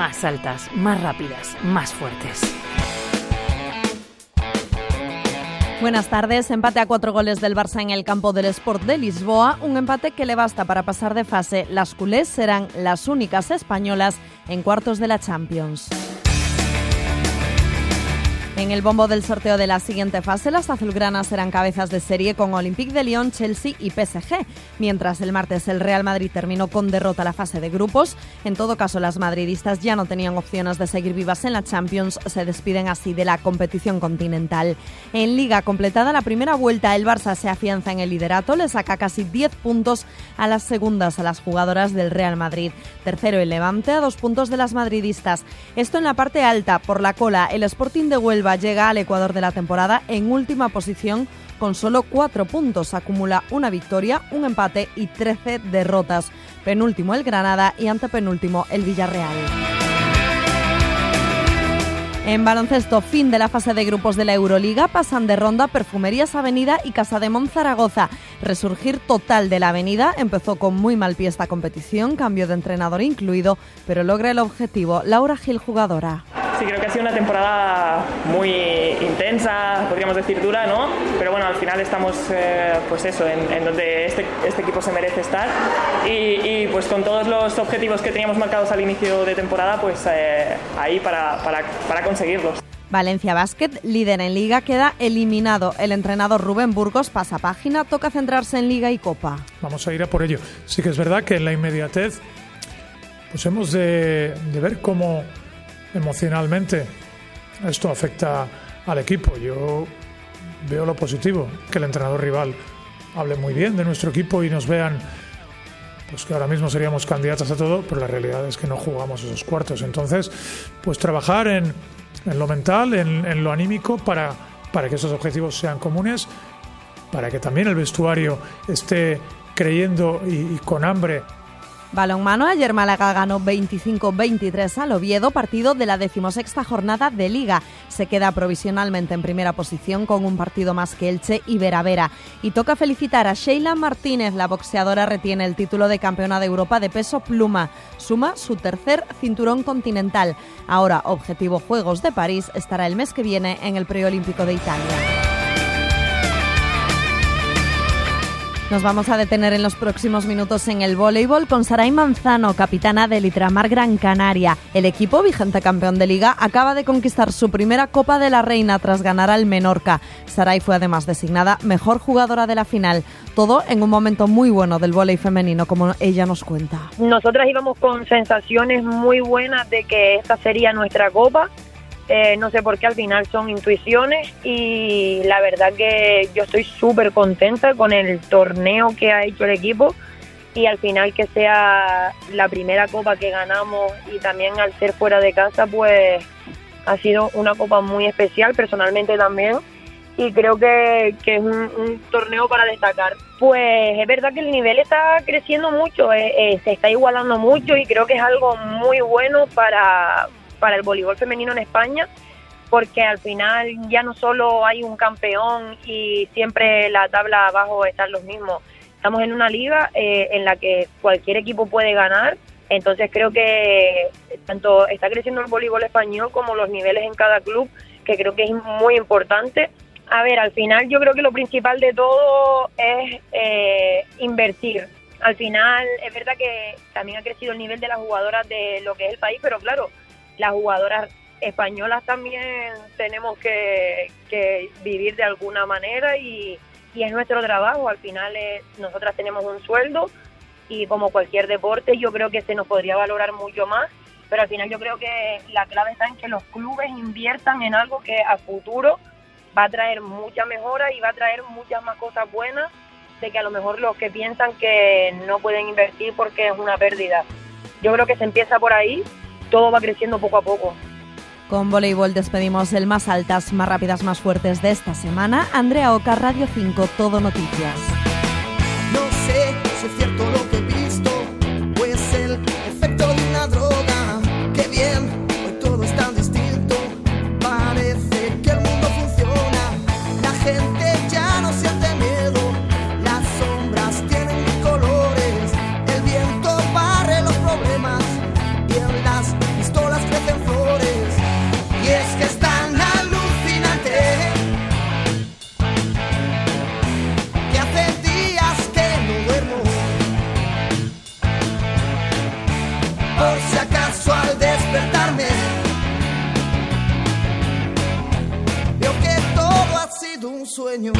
más altas, más rápidas, más fuertes. Buenas tardes. Empate a cuatro goles del Barça en el campo del Sport de Lisboa. Un empate que le basta para pasar de fase. Las culés serán las únicas españolas en cuartos de la Champions. En el bombo del sorteo de la siguiente fase, las azulgranas serán cabezas de serie con Olympique de Lyon, Chelsea y PSG, mientras el martes el Real Madrid terminó con derrota la fase de grupos. En todo caso, las madridistas ya no tenían opciones de seguir vivas en la Champions, se despiden así de la competición continental. En Liga completada la primera vuelta, el Barça se afianza en el liderato, le saca casi 10 puntos a las segundas a las jugadoras del Real Madrid. Tercero el Levante a dos puntos de las madridistas. Esto en la parte alta, por la cola, el Sporting de Huelva llega al Ecuador de la temporada en última posición con solo cuatro puntos. Acumula una victoria, un empate y 13 derrotas. Penúltimo el Granada y antepenúltimo el Villarreal. En baloncesto, fin de la fase de grupos de la Euroliga, pasan de ronda Perfumerías Avenida y Casa de Monzaragoza. Resurgir total de la avenida empezó con muy mal pie esta competición, cambio de entrenador incluido, pero logra el objetivo. Laura Gil, jugadora. Sí, creo que ha sido una temporada muy intensa, podríamos decir dura, ¿no? Pero bueno, al final estamos, eh, pues eso, en, donde este, este, equipo se merece estar y, pues con todos los objetivos que teníamos marcados al inicio de temporada, pues eh, ahí para, para, para conseguirlos. Valencia Basket, líder en liga, queda eliminado. El entrenador Rubén Burgos pasa página, toca centrarse en liga y copa. Vamos a ir a por ello. Sí que es verdad que en la inmediatez pues hemos de, de ver cómo emocionalmente esto afecta al equipo. Yo veo lo positivo, que el entrenador rival hable muy bien de nuestro equipo y nos vean pues que ahora mismo seríamos candidatos a todo, pero la realidad es que no jugamos esos cuartos. Entonces, pues trabajar en, lo mental, en, lo anímico, para, para que esos objetivos sean comunes, para que también el vestuario esté creyendo y con hambre Balonmano, ayer Málaga ganó 25-23 al Oviedo, partido de la decimosexta jornada de Liga. Se queda provisionalmente en primera posición con un partido más que Elche y Vera Vera. Y toca felicitar a Sheila Martínez, la boxeadora retiene el título de campeona de Europa de peso pluma. Suma su tercer cinturón continental. Ahora, objetivo Juegos de París, estará el mes que viene en el preolímpico de Italia. Nos vamos a detener en los próximos minutos en el voleibol con Saray Manzano, capitana del Litramar Gran Canaria. El equipo, vigente campeón de liga, acaba de conquistar su primera Copa de la Reina tras ganar al Menorca. Saray fue además designada mejor jugadora de la final. Todo en un momento muy bueno del voleibol femenino, como ella nos cuenta. Nosotras íbamos con sensaciones muy buenas de que esta sería nuestra Copa eh, no sé por qué al final son intuiciones y la verdad que yo estoy súper contenta con el torneo que ha hecho el equipo y al final que sea la primera copa que ganamos y también al ser fuera de casa pues ha sido una copa muy especial personalmente también y creo que, es un, torneo para destacar. Pues es verdad que el nivel está creciendo mucho, eh, eh, se está igualando mucho y creo que es algo muy bueno para, para el voleibol femenino en España, porque al final ya no solo hay un campeón y siempre la tabla abajo están los mismos. Estamos en una liga eh, en la que cualquier equipo puede ganar, entonces creo que tanto está creciendo el voleibol español como los niveles en cada club, que creo que es muy importante. A ver, al final yo creo que lo principal de todo es eh, invertir. Al final es verdad que también ha crecido el nivel de las jugadoras de lo que es el país, pero claro, las jugadoras españolas también tenemos que, vivir de alguna manera y, es nuestro trabajo. Al final nosotras tenemos un sueldo y como cualquier deporte yo creo que se nos podría valorar mucho más, pero al final yo creo que la clave está en que los clubes inviertan en algo que a futuro va a traer mucha mejora y va a traer muchas más cosas buenas de que a lo mejor los que piensan que no pueden invertir porque es una pérdida. Yo creo que se empieza por ahí todo va creciendo poco a poco. Con voleibol despedimos el más altas, más rápidas, más fuertes de esta semana. Andrea Oca, Radio 5, Todo Noticias. por si acaso al despertarme veo que todo ha sido un sueño.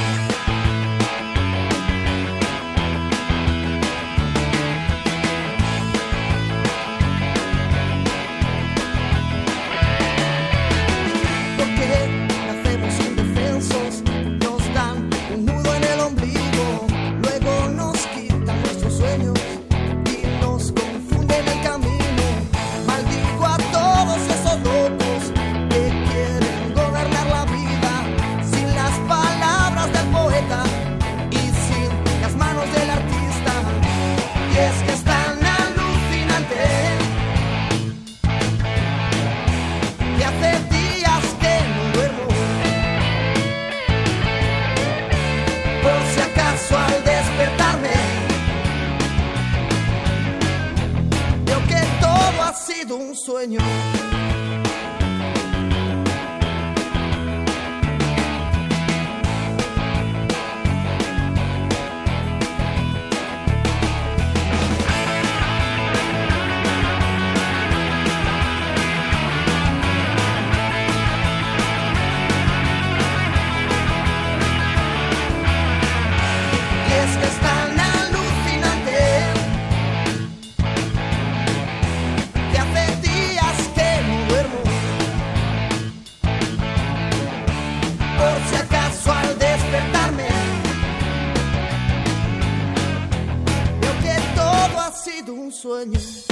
Veo que